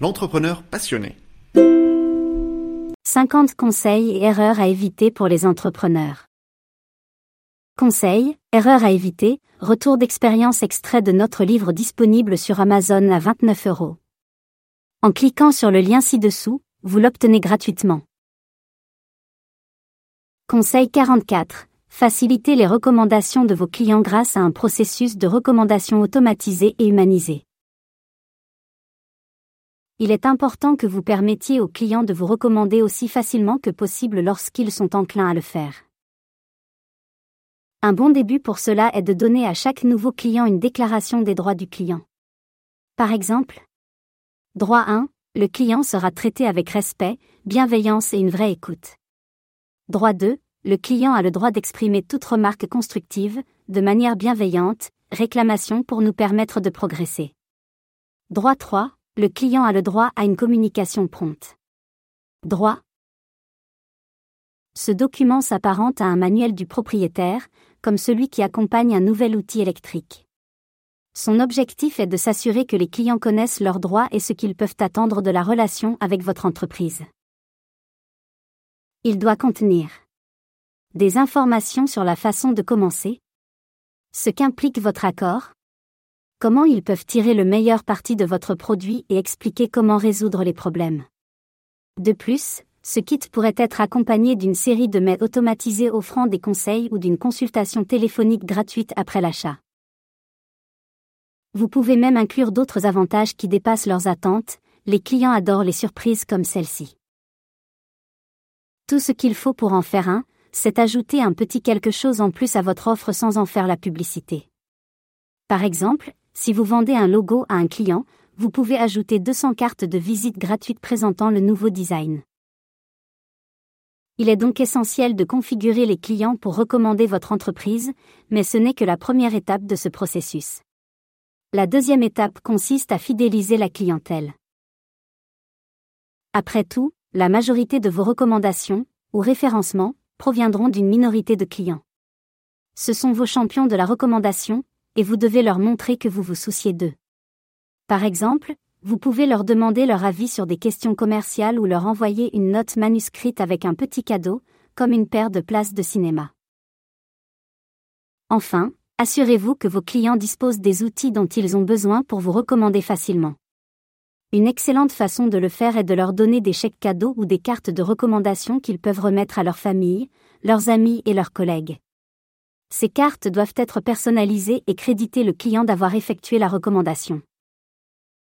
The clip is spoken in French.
l'entrepreneur passionné. 50 conseils et erreurs à éviter pour les entrepreneurs. Conseils, erreurs à éviter, retour d'expérience extrait de notre livre disponible sur Amazon à 29 euros. En cliquant sur le lien ci-dessous, vous l'obtenez gratuitement. Conseil 44. Facilitez les recommandations de vos clients grâce à un processus de recommandation automatisé et humanisé. Il est important que vous permettiez aux clients de vous recommander aussi facilement que possible lorsqu'ils sont enclins à le faire. Un bon début pour cela est de donner à chaque nouveau client une déclaration des droits du client. Par exemple, droit 1, le client sera traité avec respect, bienveillance et une vraie écoute. Droit 2, le client a le droit d'exprimer toute remarque constructive, de manière bienveillante, réclamation pour nous permettre de progresser. Droit 3, le client a le droit à une communication prompte. Droit. Ce document s'apparente à un manuel du propriétaire, comme celui qui accompagne un nouvel outil électrique. Son objectif est de s'assurer que les clients connaissent leurs droits et ce qu'ils peuvent attendre de la relation avec votre entreprise. Il doit contenir des informations sur la façon de commencer, ce qu'implique votre accord, comment ils peuvent tirer le meilleur parti de votre produit et expliquer comment résoudre les problèmes. De plus, ce kit pourrait être accompagné d'une série de mails automatisés offrant des conseils ou d'une consultation téléphonique gratuite après l'achat. Vous pouvez même inclure d'autres avantages qui dépassent leurs attentes, les clients adorent les surprises comme celle-ci. Tout ce qu'il faut pour en faire un, c'est ajouter un petit quelque chose en plus à votre offre sans en faire la publicité. Par exemple, si vous vendez un logo à un client, vous pouvez ajouter 200 cartes de visite gratuites présentant le nouveau design. Il est donc essentiel de configurer les clients pour recommander votre entreprise, mais ce n'est que la première étape de ce processus. La deuxième étape consiste à fidéliser la clientèle. Après tout, la majorité de vos recommandations, ou référencements, proviendront d'une minorité de clients. Ce sont vos champions de la recommandation, et vous devez leur montrer que vous vous souciez d'eux. Par exemple, vous pouvez leur demander leur avis sur des questions commerciales ou leur envoyer une note manuscrite avec un petit cadeau, comme une paire de places de cinéma. Enfin, assurez-vous que vos clients disposent des outils dont ils ont besoin pour vous recommander facilement. Une excellente façon de le faire est de leur donner des chèques cadeaux ou des cartes de recommandation qu'ils peuvent remettre à leur famille, leurs amis et leurs collègues. Ces cartes doivent être personnalisées et créditer le client d'avoir effectué la recommandation.